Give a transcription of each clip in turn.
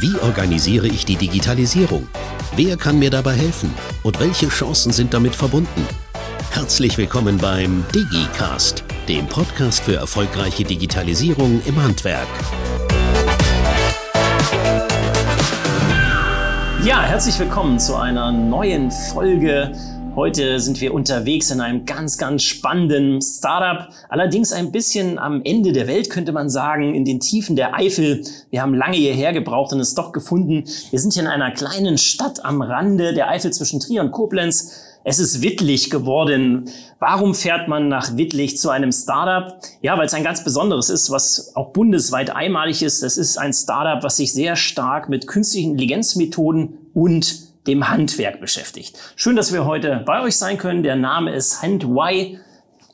Wie organisiere ich die Digitalisierung? Wer kann mir dabei helfen? Und welche Chancen sind damit verbunden? Herzlich willkommen beim DigiCast, dem Podcast für erfolgreiche Digitalisierung im Handwerk. Ja, herzlich willkommen zu einer neuen Folge Heute sind wir unterwegs in einem ganz, ganz spannenden Startup. Allerdings ein bisschen am Ende der Welt, könnte man sagen, in den Tiefen der Eifel. Wir haben lange hierher gebraucht und es doch gefunden. Wir sind hier in einer kleinen Stadt am Rande der Eifel zwischen Trier und Koblenz. Es ist Wittlich geworden. Warum fährt man nach Wittlich zu einem Startup? Ja, weil es ein ganz besonderes ist, was auch bundesweit einmalig ist. Das ist ein Startup, was sich sehr stark mit künstlichen Intelligenzmethoden und dem Handwerk beschäftigt. Schön, dass wir heute bei euch sein können. Der Name ist Handwhy.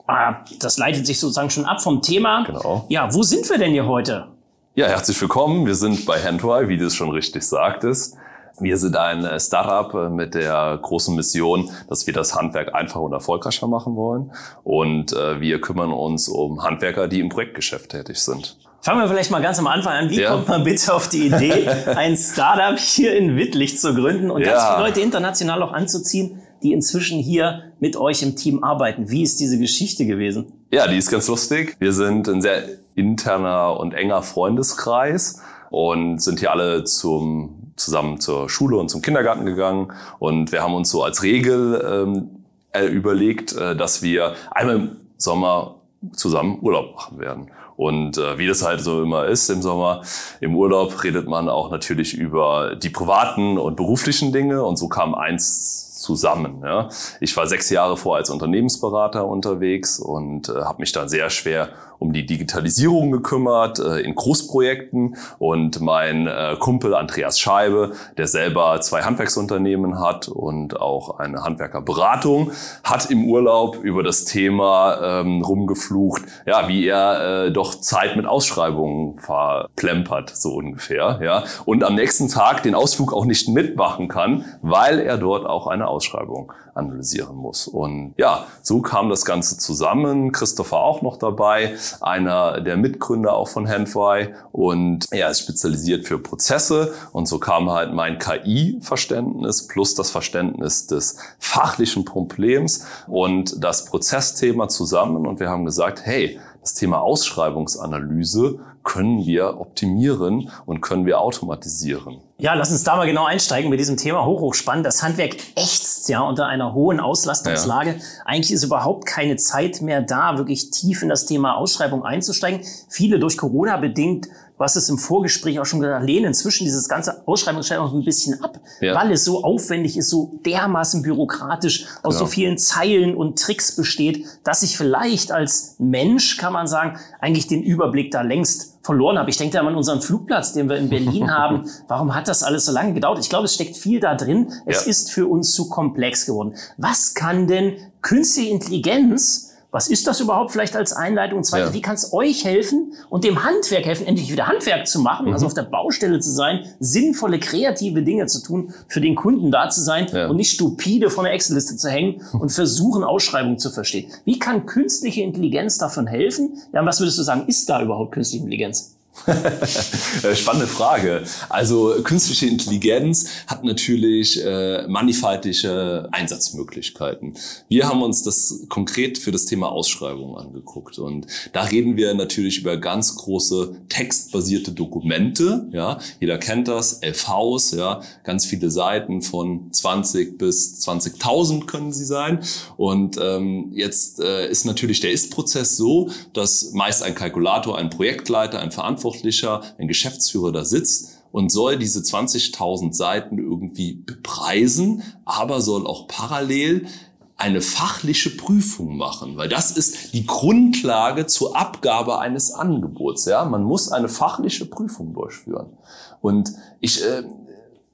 Ah, das leitet sich sozusagen schon ab vom Thema. Genau. Ja, wo sind wir denn hier heute? Ja, herzlich willkommen. Wir sind bei Handwhy, wie du es schon richtig sagtest. Wir sind ein äh, Startup äh, mit der großen Mission, dass wir das Handwerk einfacher und erfolgreicher machen wollen. Und äh, wir kümmern uns um Handwerker, die im Projektgeschäft tätig sind. Fangen wir vielleicht mal ganz am Anfang an. Wie ja. kommt man bitte auf die Idee, ein Startup hier in Wittlich zu gründen und ja. ganz viele Leute international auch anzuziehen, die inzwischen hier mit euch im Team arbeiten? Wie ist diese Geschichte gewesen? Ja, die ist ganz lustig. Wir sind ein sehr interner und enger Freundeskreis und sind hier alle zum, zusammen zur Schule und zum Kindergarten gegangen. Und wir haben uns so als Regel ähm, äh, überlegt, äh, dass wir einmal im Sommer zusammen Urlaub machen werden. Und äh, wie das halt so immer ist im Sommer, im Urlaub redet man auch natürlich über die privaten und beruflichen Dinge. Und so kam eins zusammen. Ja. Ich war sechs Jahre vor als Unternehmensberater unterwegs und äh, habe mich dann sehr schwer um die Digitalisierung gekümmert äh, in Großprojekten und mein äh, Kumpel Andreas Scheibe, der selber zwei Handwerksunternehmen hat und auch eine Handwerkerberatung, hat im Urlaub über das Thema ähm, rumgeflucht, ja, wie er äh, doch Zeit mit Ausschreibungen verplempert, so ungefähr, ja, und am nächsten Tag den Ausflug auch nicht mitmachen kann, weil er dort auch eine Ausschreibung analysieren muss. Und ja, so kam das Ganze zusammen. Christopher auch noch dabei, einer der Mitgründer auch von Handfy und er ist spezialisiert für Prozesse und so kam halt mein KI-Verständnis plus das Verständnis des fachlichen Problems und das Prozessthema zusammen und wir haben gesagt, hey, das Thema Ausschreibungsanalyse können wir optimieren und können wir automatisieren. Ja, lass uns da mal genau einsteigen mit diesem Thema hoch, hoch spannend. Das Handwerk ächzt ja unter einer hohen Auslastungslage. Ja. Eigentlich ist überhaupt keine Zeit mehr da, wirklich tief in das Thema Ausschreibung einzusteigen. Viele durch Corona bedingt Du hast es im Vorgespräch auch schon gesagt, lehnen inzwischen dieses ganze Ausschreibungsstellen auch ein bisschen ab, ja. weil es so aufwendig ist, so dermaßen bürokratisch, aus genau. so vielen Zeilen und Tricks besteht, dass ich vielleicht als Mensch, kann man sagen, eigentlich den Überblick da längst verloren habe. Ich denke da an unseren Flugplatz, den wir in Berlin haben. Warum hat das alles so lange gedauert? Ich glaube, es steckt viel da drin. Es ja. ist für uns zu komplex geworden. Was kann denn künstliche Intelligenz was ist das überhaupt vielleicht als Einleitung? Und zweitens, ja. wie kann es euch helfen und dem Handwerk helfen, endlich wieder Handwerk zu machen, also mhm. also auf der Baustelle zu sein, sinnvolle, kreative Dinge zu tun, für den Kunden da zu sein ja. und nicht stupide vor einer Excel-Liste zu hängen und versuchen, Ausschreibungen zu verstehen. Wie kann künstliche Intelligenz davon helfen? Ja, was würdest du sagen, ist da überhaupt künstliche Intelligenz? Äh, spannende Frage. Also künstliche Intelligenz hat natürlich äh, mannigfaltige Einsatzmöglichkeiten. Wir haben uns das konkret für das Thema Ausschreibung angeguckt und da reden wir natürlich über ganz große textbasierte Dokumente. Ja, jeder kennt das, LVs, ja, ganz viele Seiten von 20 bis 20.000 können sie sein. Und ähm, jetzt äh, ist natürlich der Ist-Prozess so, dass meist ein Kalkulator, ein Projektleiter, ein Verantwortlicher Verantwortlicher, ein Geschäftsführer da sitzt und soll diese 20.000 Seiten irgendwie bepreisen, aber soll auch parallel eine fachliche Prüfung machen, weil das ist die Grundlage zur Abgabe eines Angebots. Ja, man muss eine fachliche Prüfung durchführen. Und ich äh,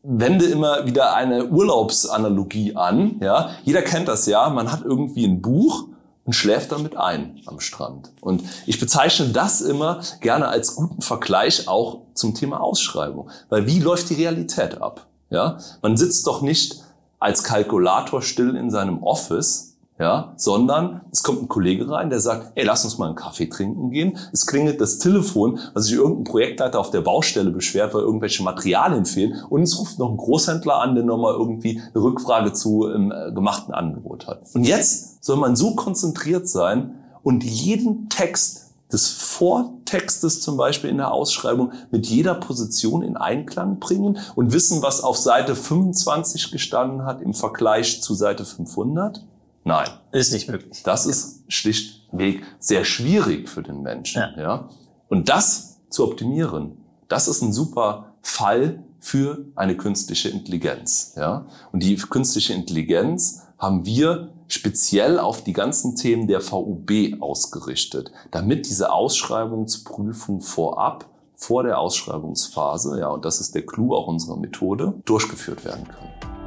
wende immer wieder eine Urlaubsanalogie an. Ja, jeder kennt das ja. Man hat irgendwie ein Buch und schläft damit ein am Strand. Und ich bezeichne das immer gerne als guten Vergleich auch zum Thema Ausschreibung. Weil wie läuft die Realität ab? Ja, man sitzt doch nicht als Kalkulator still in seinem Office ja, sondern es kommt ein Kollege rein, der sagt, ey, lass uns mal einen Kaffee trinken gehen. Es klingelt das Telefon, weil sich irgendein Projektleiter auf der Baustelle beschwert, weil irgendwelche Materialien fehlen und es ruft noch ein Großhändler an, der nochmal irgendwie eine Rückfrage zu einem äh, gemachten Angebot hat. Und jetzt soll man so konzentriert sein und jeden Text des Vortextes zum Beispiel in der Ausschreibung mit jeder Position in Einklang bringen und wissen, was auf Seite 25 gestanden hat im Vergleich zu Seite 500? Nein. Ist nicht möglich. Das ist schlichtweg sehr schwierig für den Menschen. Ja. ja. Und das zu optimieren, das ist ein super Fall für eine künstliche Intelligenz. Ja. Und die künstliche Intelligenz haben wir speziell auf die ganzen Themen der VUB ausgerichtet, damit diese Ausschreibungsprüfung vorab vor der Ausschreibungsphase, ja, und das ist der Clou auch unserer Methode, durchgeführt werden kann.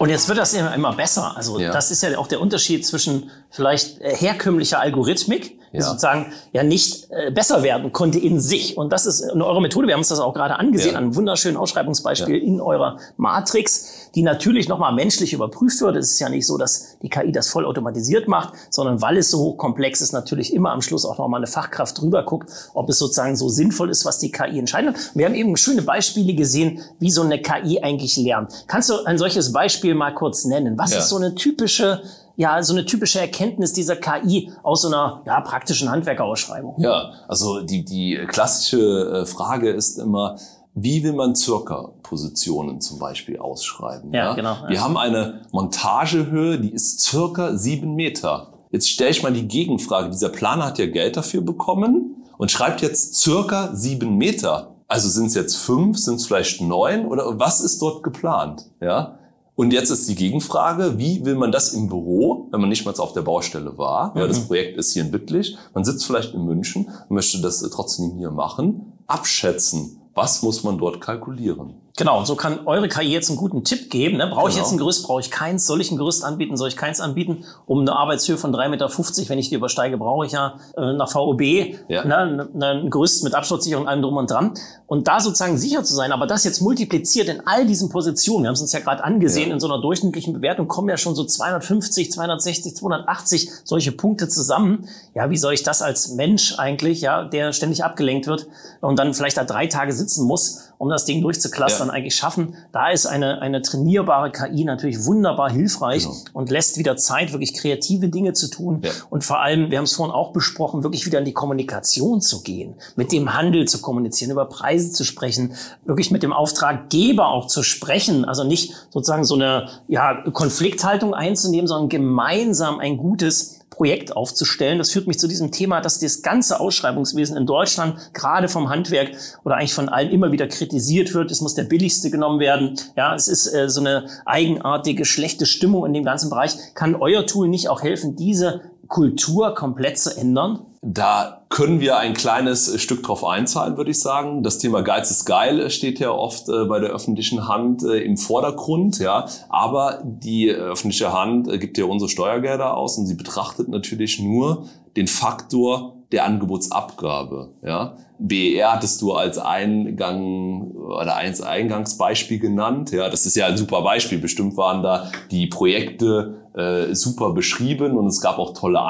Und jetzt wird das immer, immer besser. Also ja. das ist ja auch der Unterschied zwischen vielleicht äh, herkömmlicher Algorithmik, ja. sozusagen ja nicht äh, besser werden konnte in sich. Und das ist in eurer Methode, wir haben uns das auch gerade angesehen, ja. an einem wunderschönen Ausschreibungsbeispiel ja. in eurer Matrix, die natürlich nochmal menschlich überprüft wird. Es ist ja nicht so, dass die KI das vollautomatisiert macht, sondern weil es so hochkomplex ist, natürlich immer am Schluss auch nochmal eine Fachkraft drüber guckt, ob es sozusagen so sinnvoll ist, was die KI entscheidet. Wir haben eben schöne Beispiele gesehen, wie so eine KI eigentlich lernt. Kannst du ein solches Beispiel mal kurz nennen? Was ist so eine typische ja so eine typische Erkenntnis dieser KI aus so einer ja, praktischen Handwerkerausschreibung? Ja, also die, die klassische äh, Frage ist immer, wie will man Circa-Positionen zum Beispiel ausschreiben? Ja, ja? genau. Wir ja. haben eine Montagehöhe, die ist circa sieben Meter. Jetzt stelle ich mal die Gegenfrage. Dieser Planer hat ja Geld dafür bekommen und schreibt jetzt circa sieben Meter. Also sind es jetzt fünf, sind es vielleicht neun oder was ist dort geplant? Ja, und jetzt ist die Gegenfrage, wie will man das im Büro, wenn man nicht mal auf der Baustelle war? Ja, das mhm. Projekt ist hier in Bittlich. Man sitzt vielleicht in München und möchte das trotzdem hier machen. Abschätzen. Was muss man dort kalkulieren? Genau, und so kann eure KI jetzt einen guten Tipp geben. Ne? Brauche ich genau. jetzt ein Gerüst, brauche ich keins? Soll ich ein Gerüst anbieten, soll ich keins anbieten? Um eine Arbeitshöhe von 3,50 Meter, wenn ich die übersteige, brauche ich ja äh, nach VOB ja. ne, ein Gerüst mit Absturzsicherung, allem drum und dran. Und da sozusagen sicher zu sein, aber das jetzt multipliziert in all diesen Positionen, wir haben es uns ja gerade angesehen, ja. in so einer durchschnittlichen Bewertung kommen ja schon so 250, 260, 280 solche Punkte zusammen. Ja, wie soll ich das als Mensch eigentlich, ja, der ständig abgelenkt wird und dann vielleicht da drei Tage sitzen muss, um das Ding durchzuklustern, ja. eigentlich schaffen. Da ist eine, eine trainierbare KI natürlich wunderbar hilfreich genau. und lässt wieder Zeit, wirklich kreative Dinge zu tun. Ja. Und vor allem, wir haben es vorhin auch besprochen, wirklich wieder in die Kommunikation zu gehen, mit dem Handel zu kommunizieren, über Preise zu sprechen, wirklich mit dem Auftraggeber auch zu sprechen. Also nicht sozusagen so eine ja, Konflikthaltung einzunehmen, sondern gemeinsam ein gutes Projekt aufzustellen. Das führt mich zu diesem Thema, dass das ganze Ausschreibungswesen in Deutschland gerade vom Handwerk oder eigentlich von allen immer wieder kritisiert wird. Es muss der billigste genommen werden. Ja, es ist äh, so eine eigenartige, schlechte Stimmung in dem ganzen Bereich. Kann euer Tool nicht auch helfen, diese Kultur komplett zu ändern? Da können wir ein kleines Stück drauf einzahlen, würde ich sagen. Das Thema Geiz ist geil steht ja oft äh, bei der öffentlichen Hand äh, im Vordergrund, ja. Aber die öffentliche Hand äh, gibt ja unsere Steuergelder aus und sie betrachtet natürlich nur den Faktor der Angebotsabgabe, ja. BER hattest du als Eingang oder als Eingangsbeispiel genannt. Ja, das ist ja ein super Beispiel. Bestimmt waren da die Projekte äh, super beschrieben und es gab auch tolle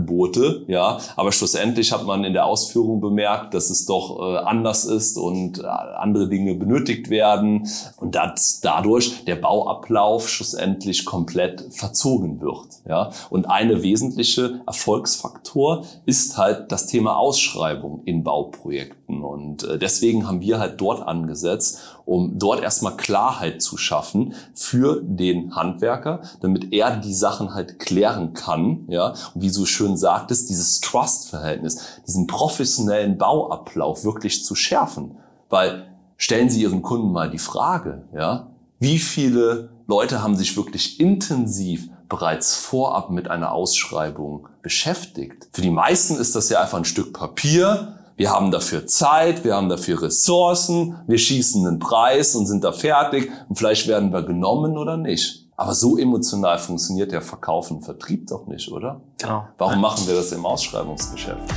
Angebote, ja. Aber schlussendlich hat man in der Ausführung bemerkt, dass es doch äh, anders ist und äh, andere Dinge benötigt werden und dass dadurch der Bauablauf schlussendlich komplett verzogen wird, ja. Und eine wesentliche Erfolgsfaktor ist halt das Thema Ausschreibung in Bauprojekten und äh, deswegen haben wir halt dort angesetzt, um dort erstmal Klarheit zu schaffen für den Handwerker, damit er die Sachen halt klären kann, ja, und wie so schön sagtest, dieses Trust-Verhältnis, diesen professionellen Bauablauf wirklich zu schärfen, weil stellen Sie Ihren Kunden mal die Frage, ja, wie viele Leute haben sich wirklich intensiv bereits vorab mit einer Ausschreibung beschäftigt? Für die meisten ist das ja einfach ein Stück Papier, Wir haben dafür Zeit, wir haben dafür Ressourcen, wir schießen einen Preis und sind da fertig und vielleicht werden wir genommen oder nicht. Aber so emotional funktioniert der Verkauf und Vertrieb doch nicht, oder? Genau. Warum machen wir das im Ausschreibungsgeschäft?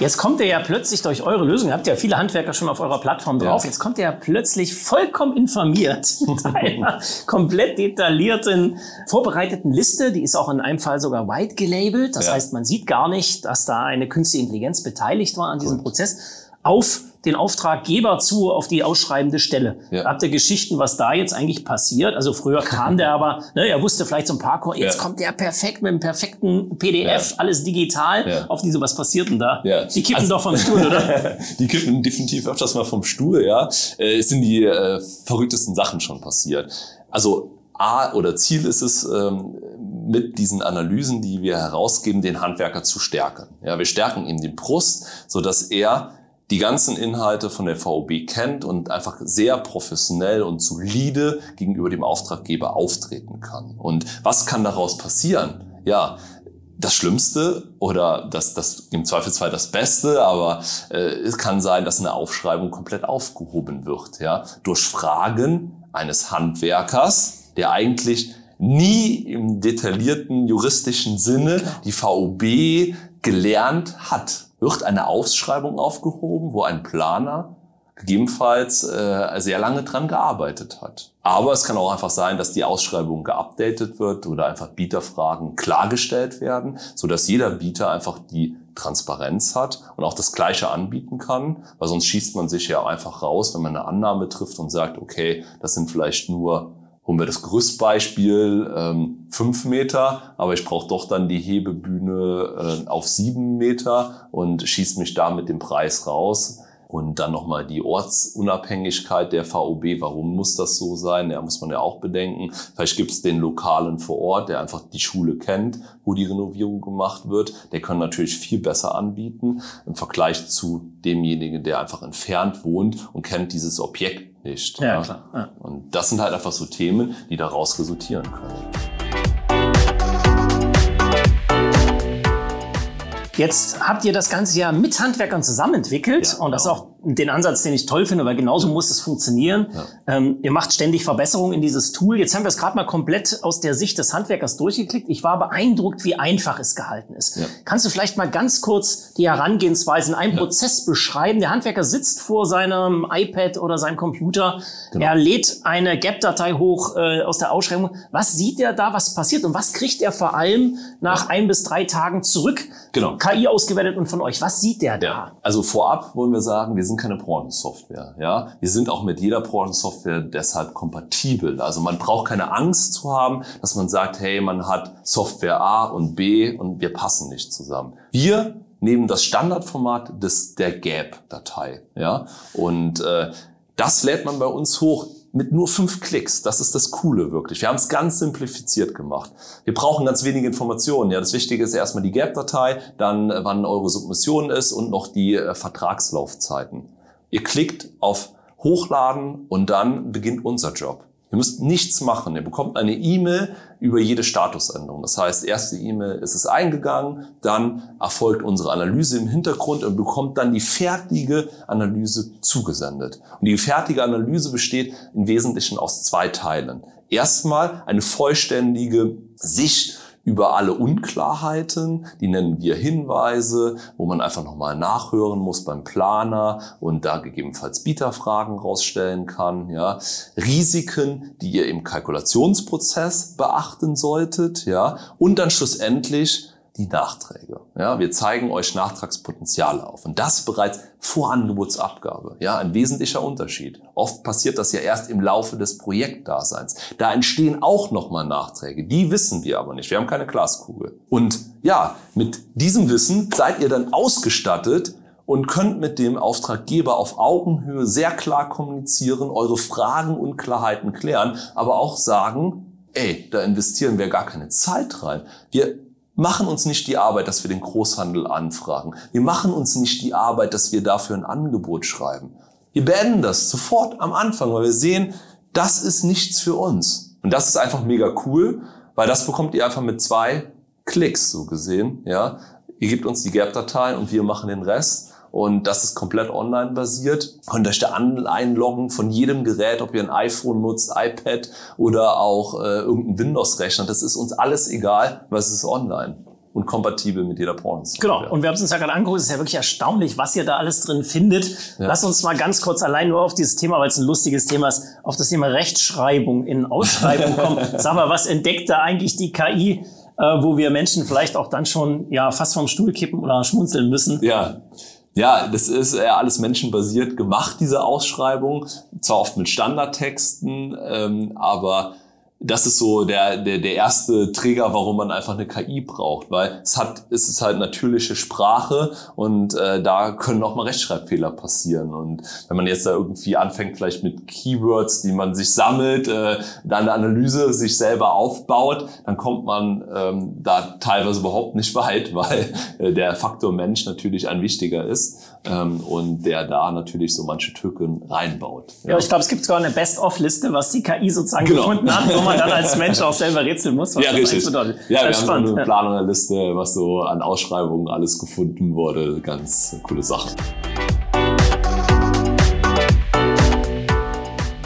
Jetzt kommt ihr ja plötzlich durch eure Lösung, ihr habt ja viele Handwerker schon auf eurer Plattform drauf, ja. jetzt kommt ihr ja plötzlich vollkommen informiert mit einer komplett detaillierten, vorbereiteten Liste. Die ist auch in einem Fall sogar white gelabelt. Das ja. heißt, man sieht gar nicht, dass da eine künstliche Intelligenz beteiligt war an diesem Gut. Prozess. Auf den Auftraggeber zu auf die ausschreibende Stelle. Ja. Habt ihr Geschichten, was da jetzt eigentlich passiert? Also früher kam der aber, ne, er wusste vielleicht so ein paar, jetzt ja. kommt der perfekt mit einem perfekten PDF, ja. alles digital. Auf diese, was passiert denn da? Ja. Die kippen also, doch vom Stuhl, oder? die kippen definitiv öfters mal vom Stuhl, ja. Äh, es sind die äh, verrücktesten Sachen schon passiert. Also A oder Ziel ist es, ähm, mit diesen Analysen, die wir herausgeben, den Handwerker zu stärken. Ja, wir stärken ihm den Brust, so dass er die ganzen Inhalte von der VOB kennt und einfach sehr professionell und solide gegenüber dem Auftraggeber auftreten kann. Und was kann daraus passieren? Ja, das Schlimmste oder das, das im Zweifelsfall das Beste, aber äh, es kann sein, dass eine Aufschreibung komplett aufgehoben wird, ja, durch Fragen eines Handwerkers, der eigentlich nie im detaillierten juristischen Sinne die VOB gelernt hat wird eine Ausschreibung aufgehoben, wo ein Planer gegebenenfalls äh, sehr lange dran gearbeitet hat. Aber es kann auch einfach sein, dass die Ausschreibung geupdatet wird oder einfach Bieterfragen klargestellt werden, so dass jeder Bieter einfach die Transparenz hat und auch das Gleiche anbieten kann, weil sonst schießt man sich ja einfach raus, wenn man eine Annahme trifft und sagt, okay, das sind vielleicht nur holen wir das Gerüstbeispiel, ähm, fünf Meter, aber ich brauche doch dann die Hebebühne äh, auf sieben Meter und schieße mich da mit dem Preis raus. Und dann nochmal die Ortsunabhängigkeit der VOB. Warum muss das so sein? Ja, muss man ja auch bedenken. Vielleicht gibt es den Lokalen vor Ort, der einfach die Schule kennt, wo die Renovierung gemacht wird. Der kann natürlich viel besser anbieten im Vergleich zu demjenigen, der einfach entfernt wohnt und kennt dieses Objekt nicht. Ja, ja. klar. Ja. Und das sind halt einfach so Themen, die daraus resultieren können. Jetzt habt ihr das ganze ja mit Handwerkern zusammen entwickelt ja, und das genau. auch den Ansatz, den ich toll finde, weil genauso muss es funktionieren. Ja. Ähm, ihr macht ständig Verbesserungen in dieses Tool. Jetzt haben wir es gerade mal komplett aus der Sicht des Handwerkers durchgeklickt. Ich war beeindruckt, wie einfach es gehalten ist. Ja. Kannst du vielleicht mal ganz kurz die Herangehensweise in einem Prozess beschreiben? Der Handwerker sitzt vor seinem iPad oder seinem Computer. Genau. Er lädt eine GAP-Datei hoch äh, aus der Ausschreibung. Was sieht er da, was passiert und was kriegt er vor allem nach ein bis drei Tagen zurück? Genau. KI ausgewertet und von euch. Was sieht der da? Ja. Also vorab wollen wir sagen, wir sind keine Branchensoftware. Ja? Wir sind auch mit jeder Branchensoftware deshalb kompatibel. Also man braucht keine Angst zu haben, dass man sagt, hey, man hat Software A und B und wir passen nicht zusammen. Wir nehmen das Standardformat des der GAP-Datei. Ja? Und äh, das lädt man bei uns hoch mit nur fünf Klicks. Das ist das Coole wirklich. Wir haben es ganz simplifiziert gemacht. Wir brauchen ganz wenige Informationen. Ja, das Wichtige ist erstmal die Gap-Datei, dann äh, wann eure Submission ist und noch die äh, Vertragslaufzeiten. Ihr klickt auf Hochladen und dann beginnt unser Job. Ihr müsst nichts machen. Ihr bekommt eine E-Mail über jede Statusänderung. Das heißt, erste E-Mail ist es eingegangen, dann erfolgt unsere Analyse im Hintergrund und bekommt dann die fertige Analyse zugesendet. Und die fertige Analyse besteht im Wesentlichen aus zwei Teilen. Erstmal eine vollständige Sicht über alle Unklarheiten, die nennen wir Hinweise, wo man einfach nochmal nachhören muss beim Planer und da gegebenenfalls Bieterfragen rausstellen kann, ja. Risiken, die ihr im Kalkulationsprozess beachten solltet, ja. Und dann schlussendlich die Nachträge. Ja, wir zeigen euch Nachtragspotenziale auf. Und das bereits vor Angebotsabgabe. Ja, ein wesentlicher Unterschied. Oft passiert das ja erst im Laufe des Projektdaseins. Da entstehen auch nochmal Nachträge. Die wissen wir aber nicht. Wir haben keine Glaskugel. Und ja, mit diesem Wissen seid ihr dann ausgestattet, und könnt mit dem Auftraggeber auf Augenhöhe sehr klar kommunizieren, eure Fragen und Klarheiten klären, aber auch sagen, ey, da investieren wir gar keine Zeit rein. Wir machen uns nicht die Arbeit, dass wir den Großhandel anfragen. Wir machen uns nicht die Arbeit, dass wir dafür ein Angebot schreiben. Wir beenden das sofort am Anfang, weil wir sehen, das ist nichts für uns. Und das ist einfach mega cool, weil das bekommt ihr einfach mit zwei Klicks so gesehen, ja. Ihr gebt uns die GAP-Datei und wir machen den Rest. Und das ist komplett online basiert. Könnt euch da einloggen von jedem Gerät, ob ihr ein iPhone nutzt, iPad oder auch äh, irgendein Windows-Rechner. Das ist uns alles egal, was ist online und kompatibel mit jeder Branche. Genau. Und wir haben es uns ja gerade angeguckt. Es ist ja wirklich erstaunlich, was ihr da alles drin findet. Ja. Lass uns mal ganz kurz allein nur auf dieses Thema, weil es ein lustiges Thema ist, auf das Thema Rechtschreibung in Ausschreibung kommen. Sag mal, was entdeckt da eigentlich die KI, äh, wo wir Menschen vielleicht auch dann schon ja fast vom Stuhl kippen oder schmunzeln müssen? Ja. Ja, das ist ja alles menschenbasiert gemacht, diese Ausschreibung. Zwar oft mit Standardtexten, ähm, aber das ist so der, der, der erste Trigger, warum man einfach eine KI braucht, weil es hat, es ist halt natürliche Sprache und äh, da können auch mal Rechtschreibfehler passieren. Und wenn man jetzt da irgendwie anfängt, vielleicht mit Keywords, die man sich sammelt, äh, dann eine Analyse sich selber aufbaut, dann kommt man ähm, da teilweise überhaupt nicht weit, weil äh, der Faktor Mensch natürlich ein wichtiger ist ähm, und der da natürlich so manche Tücken reinbaut. Ja, ja ich glaube, es gibt sogar eine Best-of-Liste, was die KI sozusagen genau. gefunden hat, wo man dann als Mensch auch selber rätseln muss. Was ja, richtig. Bedeutet. Ja, wir spannend. haben eine Planung der Liste, was so an Ausschreibungen alles gefunden wurde. Ganz coole Sache.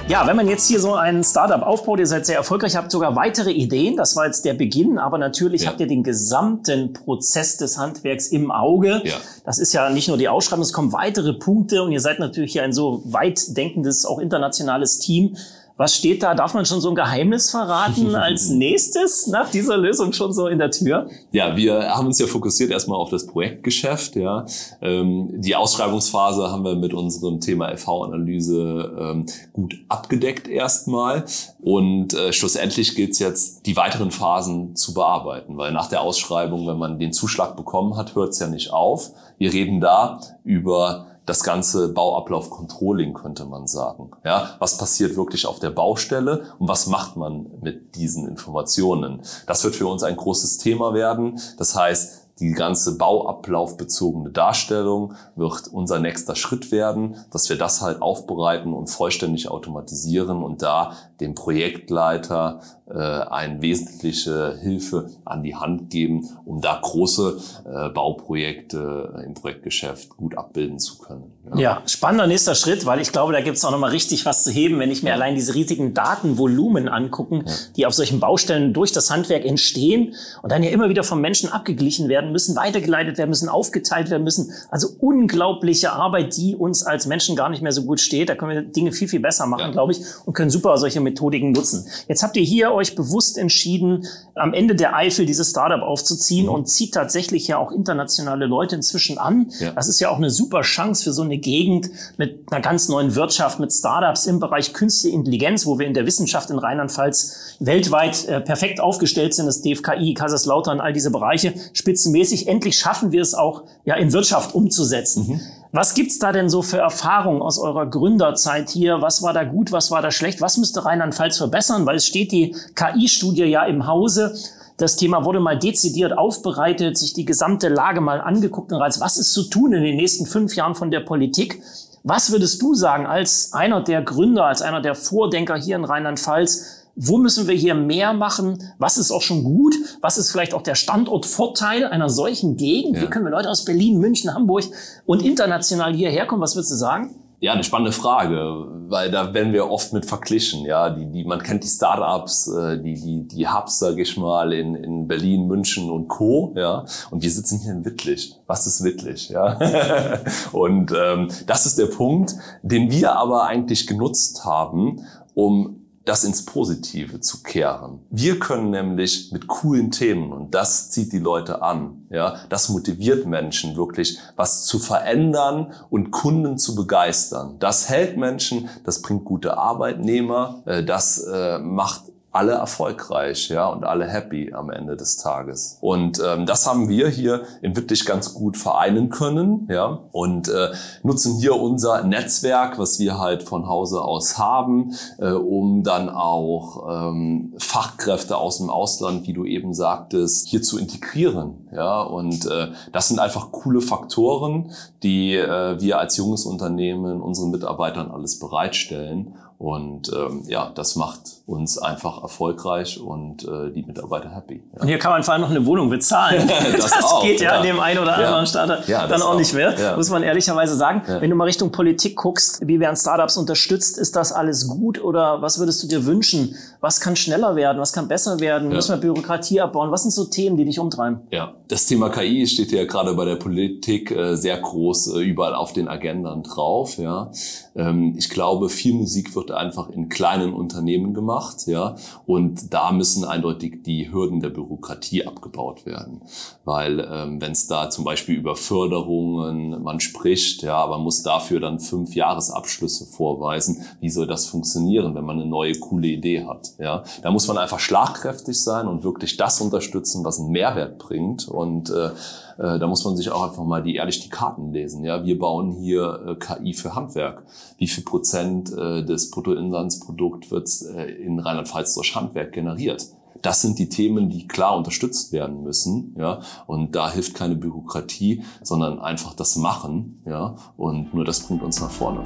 Ja, wenn man jetzt hier so ein Startup aufbaut, ihr seid sehr erfolgreich, habt sogar weitere Ideen, das war jetzt der Beginn, aber natürlich ja. habt ihr den gesamten Prozess des Handwerks im Auge. Ja. Das ist ja nicht nur die Ausschreibung, es kommen weitere Punkte und ihr seid natürlich hier ein so weit denkendes, auch internationales Team. Was steht da? Darf man schon so ein Geheimnis verraten als nächstes nach dieser Lösung schon so in der Tür? Ja, wir haben uns ja fokussiert erstmal auf das Projektgeschäft. Ja, ähm, die Ausschreibungsphase haben wir mit unserem Thema LV-Analyse ähm, gut abgedeckt erstmal. Und äh, schlussendlich gilt es jetzt, die weiteren Phasen zu bearbeiten, weil nach der Ausschreibung, wenn man den Zuschlag bekommen hat, hört es ja nicht auf. Wir reden da über das ganze Bauablauf-Controlling, könnte man sagen. Ja, was passiert wirklich auf der Baustelle und was macht man mit diesen Informationen? Das wird für uns ein großes Thema werden. Das heißt, die ganze bauablaufbezogene Darstellung wird unser nächster Schritt werden, dass wir das halt aufbereiten und vollständig automatisieren und da dem Projektleiter eine wesentliche Hilfe an die Hand geben, um da große äh, Bauprojekte im Projektgeschäft gut abbilden zu können. Ja, ja spannender nächster Schritt, weil ich glaube, da gibt es auch nochmal richtig was zu heben, wenn ich mir ja. allein diese riesigen Datenvolumen angucken, ja. die auf solchen Baustellen durch das Handwerk entstehen und dann ja immer wieder vom Menschen abgeglichen werden müssen, weitergeleitet werden müssen, aufgeteilt werden müssen. Also unglaubliche Arbeit, die uns als Menschen gar nicht mehr so gut steht. Da können wir Dinge viel, viel besser machen, glaube ich, und können super solche Methodiken nutzen. Jetzt habt ihr hier euch bewusst entschieden, am Ende der Eifel dieses Startup aufzuziehen mhm. und zieht tatsächlich ja auch internationale Leute inzwischen an. Ja. Das ist ja auch eine super Chance für so eine Gegend mit einer ganz neuen Wirtschaft, mit Startups im Bereich künstliche Intelligenz, wo wir in der Wissenschaft in Rheinland-Pfalz weltweit äh, perfekt aufgestellt sind. Das DFKI, Kaiserslautern, all diese Bereiche, spitzen mäßig, endlich schaffen wir es auch ja in Wirtschaft umzusetzen. Mhm. Was gibt's da denn so für Erfahrungen aus eurer Gründerzeit hier? Was war da gut, was war da schlecht? Was müsste Rheinland-Pfalz verbessern? Weil es steht die KI-Studie ja im Hause. Das Thema wurde mal dezidiert aufbereitet, sich die gesamte Lage mal angeguckt und als was ist zu tun in den nächsten fünf Jahren von der Politik? Was würdest du sagen als einer der Gründer, als einer der Vordenker hier in Rheinland-Pfalz? Wo müssen wir hier mehr machen? Was ist auch schon gut? Was ist vielleicht auch der Standortvorteil einer solchen Gegend? Ja. Wie können wir Leute aus Berlin, München, Hamburg und international hierher kommen? Was würdest du sagen? Ja, eine spannende Frage, weil da werden wir oft mit verglichen. Ja, die, die, man kennt die Startups, äh, die, die, die Hubs, sage ich mal, in, in Berlin, München und Co. Ja, und wir sitzen hier in Wittlich. Was ist Wittlich? Ja, und ähm, das ist der Punkt, den wir aber eigentlich genutzt haben, um das ins Positive zu kehren. Wir können nämlich mit coolen Themen, und das zieht die Leute an, ja, das motiviert Menschen wirklich, was zu verändern und Kunden zu begeistern. Das hält Menschen, das bringt gute Arbeitnehmer, äh, das äh, macht alle erfolgreich, ja, und alle happy am Ende des Tages. Und ähm, das haben wir hier in wirklich ganz gut vereinen können, ja, und äh, nutzen hier unser Netzwerk, was wir halt von Hause aus haben, äh, um dann auch ähm, Fachkräfte aus dem Ausland, wie du eben sagtest, hier zu integrieren, ja, und äh, das sind einfach coole Faktoren, die äh, wir als junges Unternehmen unseren Mitarbeitern alles bereitstellen Und ähm, ja, das macht uns einfach erfolgreich und äh, die Mitarbeiter happy. Ja. Und hier kann man vor allem noch eine Wohnung bezahlen. das, das auch, geht ja, ja dem einen oder anderen ja. Starter ja, dann auch, auch, nicht mehr, muss man ehrlicherweise sagen. Wenn du mal Richtung Politik guckst, wie werden Startups unterstützt? Ist das alles gut oder was würdest du dir wünschen? Was kann schneller werden? Was kann besser werden? Müssen wir Bürokratie abbauen? Was sind so Themen, die dich umtreiben? Ja, das Thema KI steht ja gerade bei der Politik äh, sehr groß äh, überall auf den Agendern drauf. Ja, ähm, ich glaube, viel Musik wird einfach in kleinen Unternehmen gemacht, ja, und da müssen eindeutig die Hürden der Bürokratie abgebaut werden, weil ähm, wenn es da zum Beispiel über Förderungen man spricht, ja, aber muss dafür dann fünf Jahresabschlüsse vorweisen, wie soll das funktionieren, wenn man eine neue coole Idee hat, ja, da muss man einfach schlagkräftig sein und wirklich das unterstützen, was einen Mehrwert bringt. Und äh, äh, da muss man sich auch einfach mal die ehrlich die Karten lesen. Ja, wir bauen hier äh, KI für Handwerk. Wie viel Prozent äh, des Bruttoinlandsprodukt wird äh, in Rheinland-Pfalz durch Handwerk generiert? Das sind die Themen, die klar unterstützt werden müssen, ja. Und da hilft keine Bürokratie, sondern einfach das Machen, ja. Und nur das bringt uns nach vorne.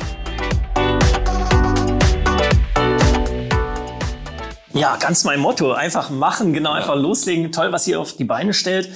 Ja, ganz mein Motto. Einfach machen, genau, einfach ja. loslegen. Toll, was ihr auf die Beine stellt.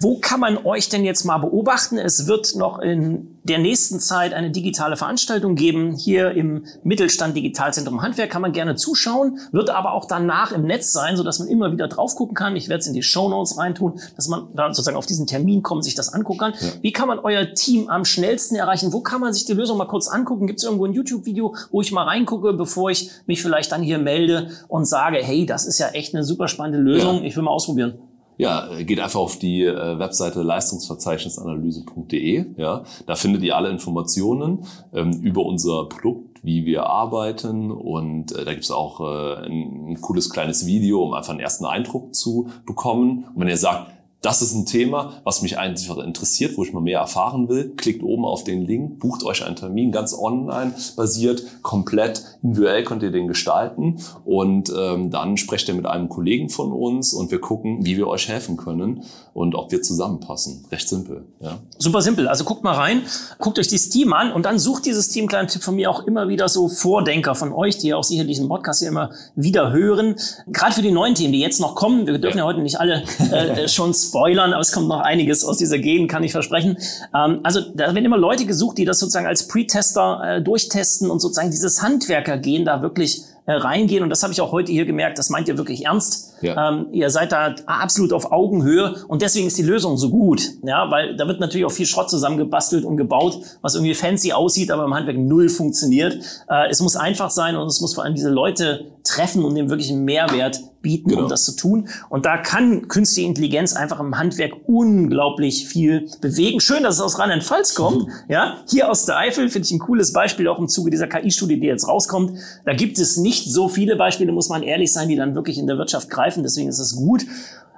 Wo kann man euch denn jetzt mal beobachten? Es wird noch in der nächsten Zeit eine digitale Veranstaltung geben. Hier im Mittelstand Digitalzentrum Handwerk kann man gerne zuschauen, wird aber auch danach im Netz sein, sodass man immer wieder drauf gucken kann. Ich werde es in die Show Notes reintun, dass man da sozusagen auf diesen Termin kommt, sich das angucken kann. Ja. Wie kann man euer Team am schnellsten erreichen? Wo kann man sich die Lösung mal kurz angucken? Gibt es irgendwo ein YouTube-Video, wo ich mal reingucke, bevor ich mich vielleicht dann hier melde und sage, hey, das ist ja echt eine super spannende Lösung, ja. ich will mal ausprobieren? Ja, geht einfach auf die äh, Webseite leistungsverzeichnisanalyse.de. Ja, da findet ihr alle Informationen ähm, über unser Produkt, wie wir arbeiten und äh, da gibt's auch äh, ein, ein cooles kleines Video, um einfach einen ersten Eindruck zu bekommen. Und wenn ihr sagt, das ist ein Thema, was mich einfach interessiert, wo ich mal mehr erfahren will. Klickt oben auf den Link, bucht euch einen Termin, ganz online basiert, komplett individuell könnt ihr den gestalten und ähm, dann sprecht ihr mit einem Kollegen von uns und wir gucken, wie wir euch helfen können und ob wir zusammenpassen. Recht simpel. Ja. Super simpel. Also guckt mal rein, guckt euch dieses Team an und dann sucht dieses Team, kleiner Tipp von mir, auch immer wieder so Vordenker von euch, die auch sicherlich diesen Podcast hier immer wieder hören. Gerade für die neuen Themen, die jetzt noch kommen. Wir dürfen ja, ja heute nicht alle äh, schon spoilern, aber es kommt noch einiges aus dieser Gegend, kann ich versprechen. Ähm, also da werden immer Leute gesucht, die das sozusagen als Pre-Tester äh, durchtesten und sozusagen dieses Handwerkergehen da wirklich äh, reingehen. Und das habe ich auch heute hier gemerkt, das meint ihr wirklich ernst. Ja. Ähm, ihr seid da absolut auf Augenhöhe und deswegen ist die Lösung so gut. Ja, weil da wird natürlich auch viel Schrott zusammengebastelt und gebaut, was irgendwie fancy aussieht, aber im Handwerk null funktioniert. Äh, es muss einfach sein und es muss vor allem diese Leute treffen und dem wirklich einen Mehrwert bieten, genau. um das zu tun. Und da kann künstliche Intelligenz einfach im Handwerk unglaublich viel bewegen. Schön, dass es aus Rheinland-Pfalz kommt. Mhm. Ja, hier aus der Eifel finde ich ein cooles Beispiel, auch im Zuge dieser KI-Studie, die jetzt rauskommt. Da gibt es nicht so viele Beispiele, muss man ehrlich sein, die dann wirklich in der Wirtschaft greifen. Deswegen ist es gut.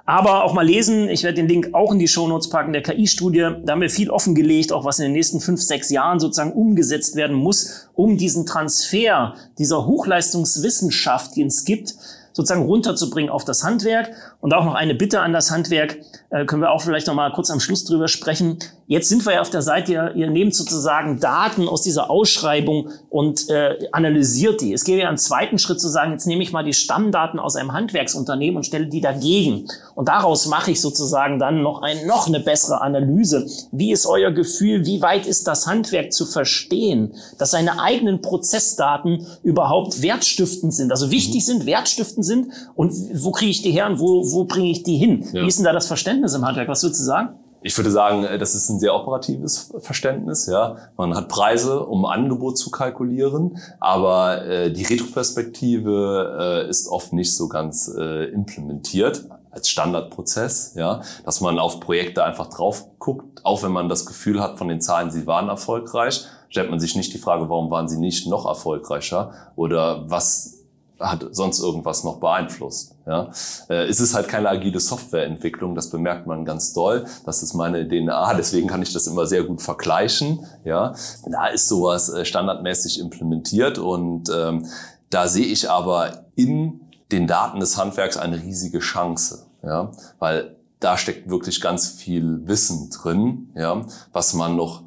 Aber auch mal lesen, ich werde den Link auch in die Shownotes packen, der KI-Studie. Da haben wir viel offengelegt, auch was in den nächsten fünf, sechs Jahren sozusagen umgesetzt werden muss, um diesen Transfer dieser Hochleistungswissenschaft, die es gibt, sozusagen runterzubringen auf das Handwerk. Und auch noch eine Bitte an das Handwerk, äh, können wir auch vielleicht noch mal kurz am Schluss drüber sprechen. Jetzt sind wir ja auf der Seite, ihr, nehmt sozusagen Daten aus dieser Ausschreibung und äh, analysiert die. Es geht ja einen zweiten Schritt zu sagen, jetzt nehme ich mal die Stammdaten aus einem Handwerksunternehmen und stelle die dagegen. Und daraus mache ich sozusagen dann noch, ein, noch eine bessere Analyse. Wie ist euer Gefühl? Wie weit ist das Handwerk zu verstehen, dass seine eigenen Prozessdaten überhaupt wertstiftend sind? Also wichtig sind, wertstiftend sind. Und wo kriege ich die her und wo, wo bringe ich die hin? Ja. Wie ist denn da das Verständnis im Handwerk? Was würdest du sagen? Ich würde sagen, äh, das ist ein sehr operatives Verständnis. Ja, man hat Preise, um Angebot zu kalkulieren, aber äh, die Retroperspektive äh, ist oft nicht so ganz äh, implementiert als Standardprozess. Ja, dass man auf Projekte einfach drauf guckt, auch wenn man das Gefühl hat, von den Zahlen, sie waren erfolgreich, stellt man sich nicht die Frage, warum waren sie nicht noch erfolgreicher oder was hat sonst irgendwas noch beeinflusst. Ja? Äh, es ist halt keine agile Softwareentwicklung, das bemerkt man ganz doll. Das ist meine DNA, deswegen kann ich das immer sehr gut vergleichen. Ja? Da ist sowas äh, standardmäßig implementiert und ähm, da sehe ich aber in den Daten des Handwerks eine riesige Chance, ja? weil da steckt wirklich ganz viel Wissen drin, ja? was man noch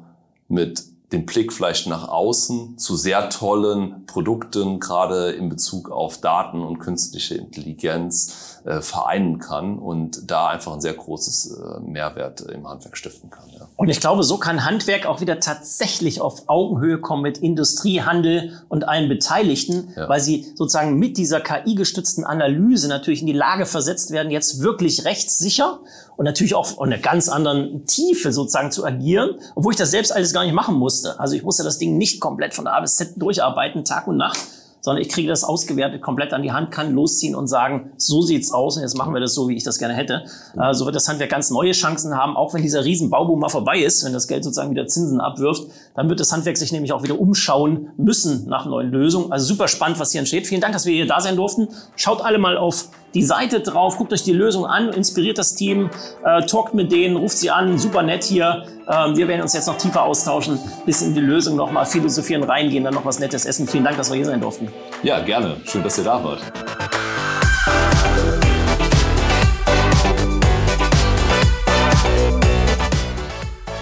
mit den Blick vielleicht nach außen zu sehr tollen Produkten, gerade in Bezug auf Daten und künstliche Intelligenz, äh, vereinen kann und da einfach ein sehr großes äh, Mehrwert im Handwerk stiften kann. Ja. Und ich glaube, so kann Handwerk auch wieder tatsächlich auf Augenhöhe kommen mit Industrie, Handel und allen Beteiligten, ja. weil sie sozusagen mit dieser KI-gestützten Analyse natürlich in die Lage versetzt werden, jetzt wirklich rechtssicher und natürlich auch von einer ganz anderen Tiefe sozusagen zu agieren, obwohl ich das selbst alles gar nicht machen musste. Also ich musste das Ding nicht komplett von A bis Z durcharbeiten, Tag und Nacht, sondern ich kriege das ausgewertet komplett an die Hand, kann losziehen und sagen, so sieht's aus und jetzt machen wir das so, wie ich das gerne hätte. Äh, so wird das Handwerk ganz neue Chancen haben, auch wenn dieser riesen Bauboom mal vorbei ist, wenn das Geld sozusagen wieder Zinsen abwirft, dann wird das Handwerk sich nämlich auch wieder umschauen müssen nach neuen Lösungen. Also super spannend, was hier entsteht. Vielen Dank, dass wir hier da sein durften. Schaut alle mal auf die Seite drauf, guckt euch die Lösung an, inspiriert das Team, äh, talkt mit denen, ruft sie an, super nett hier. Ähm, wir werden uns jetzt noch tiefer austauschen, bis in die Lösung nochmal philosophieren, reingehen, dann noch was Nettes essen. Vielen Dank, dass wir hier sein durften. Ja, gerne. Schön, dass ihr da wart.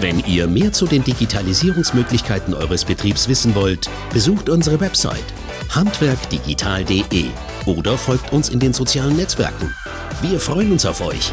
Wenn ihr mehr zu den Digitalisierungsmöglichkeiten eures Betriebs wissen wollt, besucht unsere Website handwerkdigital.de oder folgt uns in den sozialen Netzwerken. Wir freuen uns auf euch.